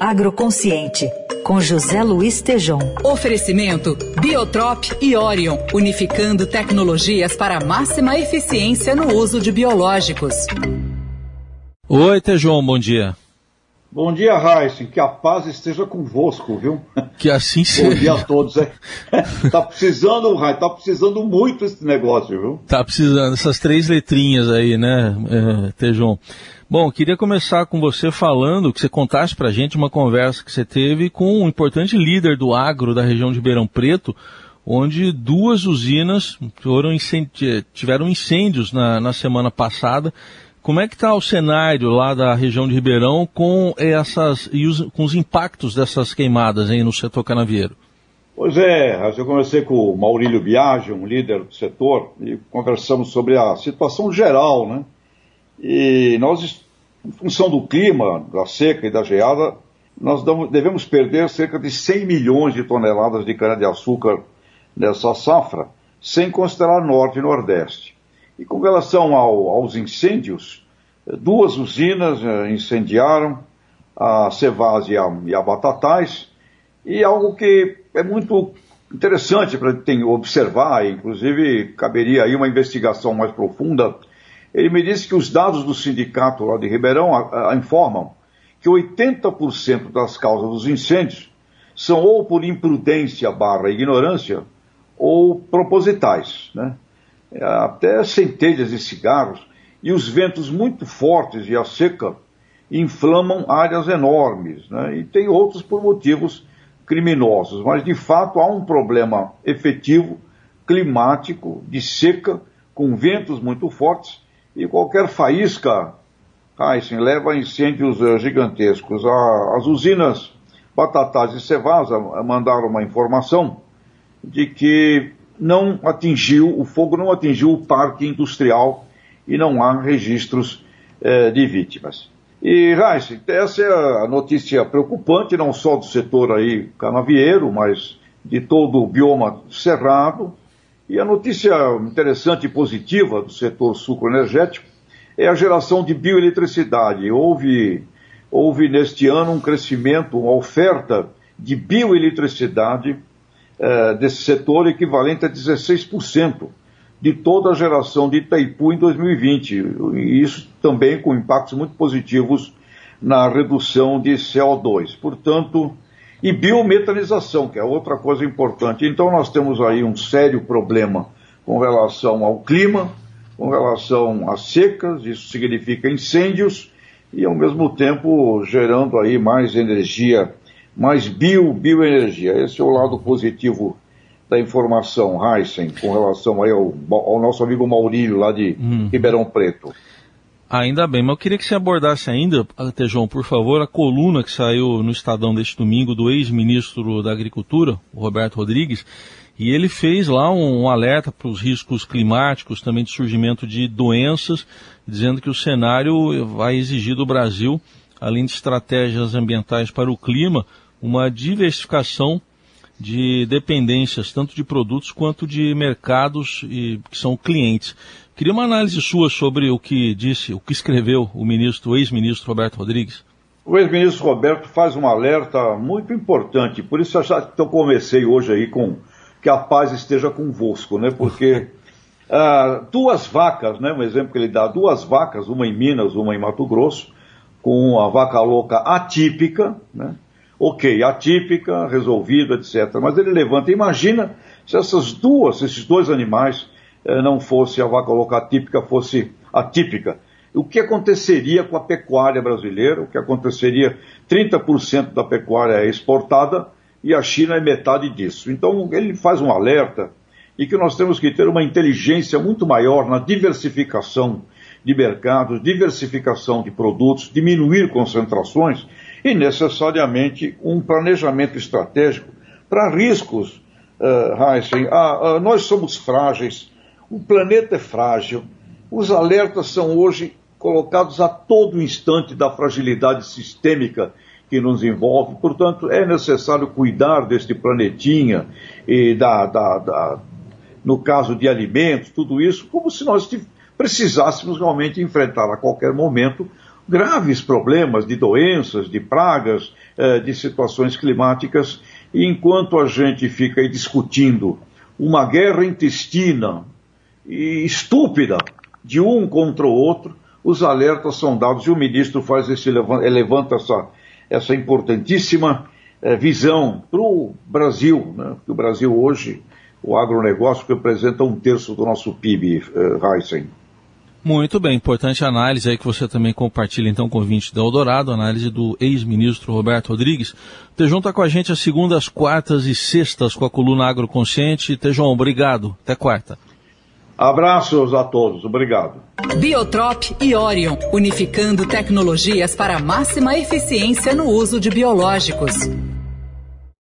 Agroconsciente, com José Luiz Tejom. Oferecimento Biotrop e Orion, unificando tecnologias para máxima eficiência no uso de biológicos. Oi, Tejom, bom dia. Bom dia, Raíssen. Que a paz esteja convosco, viu? Que assim seja. Bom dia a todos. É. tá precisando, Rai, tá precisando muito esse negócio, viu? Tá precisando, essas três letrinhas aí, né, é, Tejon? Bom, queria começar com você falando, que você contasse pra gente uma conversa que você teve com um importante líder do agro da região de Ribeirão Preto, onde duas usinas incêndio, tiveram incêndios na, na semana passada como é que está o cenário lá da região de Ribeirão com essas e os, com os impactos dessas queimadas aí no setor canavieiro? Pois é, eu conversei com o Maurílio Biagi, um líder do setor, e conversamos sobre a situação geral, né? E nós, em função do clima, da seca e da geada, nós devemos perder cerca de 100 milhões de toneladas de cana-de-açúcar nessa safra, sem considerar Norte e Nordeste. E com relação ao, aos incêndios, duas usinas eh, incendiaram, a Cevaz e a, e a Batatais, e algo que é muito interessante para observar, inclusive caberia aí uma investigação mais profunda. Ele me disse que os dados do sindicato lá de Ribeirão a, a, informam que 80% das causas dos incêndios são ou por imprudência barra ignorância ou propositais, né? É, até centelhas de cigarros, e os ventos muito fortes e a seca inflamam áreas enormes, né? e tem outros por motivos criminosos, mas de fato há um problema efetivo, climático, de seca, com ventos muito fortes, e qualquer faísca, Heisen, leva a incêndios gigantescos. As usinas Batatais e Cevasa mandaram uma informação de que não atingiu, o fogo não atingiu o parque industrial e não há registros eh, de vítimas. E, Raíssa, essa é a notícia preocupante, não só do setor aí canavieiro, mas de todo o bioma cerrado. E a notícia interessante e positiva do setor sucroenergético é a geração de bioeletricidade. Houve, houve neste ano um crescimento, uma oferta de bioeletricidade eh, desse setor equivalente a 16% de toda a geração de Itaipu em 2020. E isso também com impactos muito positivos na redução de CO2. Portanto, e biometanização, que é outra coisa importante. Então nós temos aí um sério problema com relação ao clima, com relação às secas, isso significa incêndios, e ao mesmo tempo gerando aí mais energia mais bio, bioenergia. Esse é o lado positivo da informação, Heisen, com relação aí ao, ao nosso amigo Maurílio lá de hum. Ribeirão Preto. Ainda bem, mas eu queria que você abordasse ainda, Tejão, por favor, a coluna que saiu no Estadão deste domingo do ex-ministro da Agricultura, Roberto Rodrigues, e ele fez lá um, um alerta para os riscos climáticos, também de surgimento de doenças, dizendo que o cenário vai exigir do Brasil, além de estratégias ambientais para o clima, uma diversificação de dependências, tanto de produtos quanto de mercados e, que são clientes. Queria uma análise sua sobre o que disse, o que escreveu o ministro, o ex-ministro Roberto Rodrigues. O ex-ministro Roberto faz um alerta muito importante, por isso eu comecei hoje aí com que a paz esteja convosco, né? Porque uh, duas vacas, né? Um exemplo que ele dá, duas vacas, uma em Minas, uma em Mato Grosso, com a vaca louca atípica, né? Ok, atípica, resolvida, etc. Mas ele levanta, imagina se essas duas, esses dois animais eh, não fosse a vaca louca atípica, fosse atípica. O que aconteceria com a pecuária brasileira? O que aconteceria? 30% da pecuária é exportada e a China é metade disso. Então ele faz um alerta e que nós temos que ter uma inteligência muito maior na diversificação de mercados, diversificação de produtos, diminuir concentrações e necessariamente um planejamento estratégico para riscos, uh. Ah, nós somos frágeis, o planeta é frágil, os alertas são hoje colocados a todo instante da fragilidade sistêmica que nos envolve, portanto, é necessário cuidar deste planetinha e da, da, da no caso de alimentos, tudo isso, como se nós precisássemos realmente enfrentar a qualquer momento graves problemas de doenças, de pragas, eh, de situações climáticas, e enquanto a gente fica aí discutindo uma guerra intestina e estúpida de um contra o outro, os alertas são dados e o ministro faz esse levanta essa, essa importantíssima eh, visão para o Brasil, né? o Brasil hoje, o agronegócio representa um terço do nosso PIB, eh. Muito bem, importante análise aí que você também compartilha então com o vinte da Eldorado, análise do ex-ministro Roberto Rodrigues. Tejon está com a gente às segundas, quartas e sextas com a coluna Agroconsciente. Tejon, obrigado. Até quarta. Abraços a todos, obrigado. Biotrop e Orion, unificando tecnologias para máxima eficiência no uso de biológicos.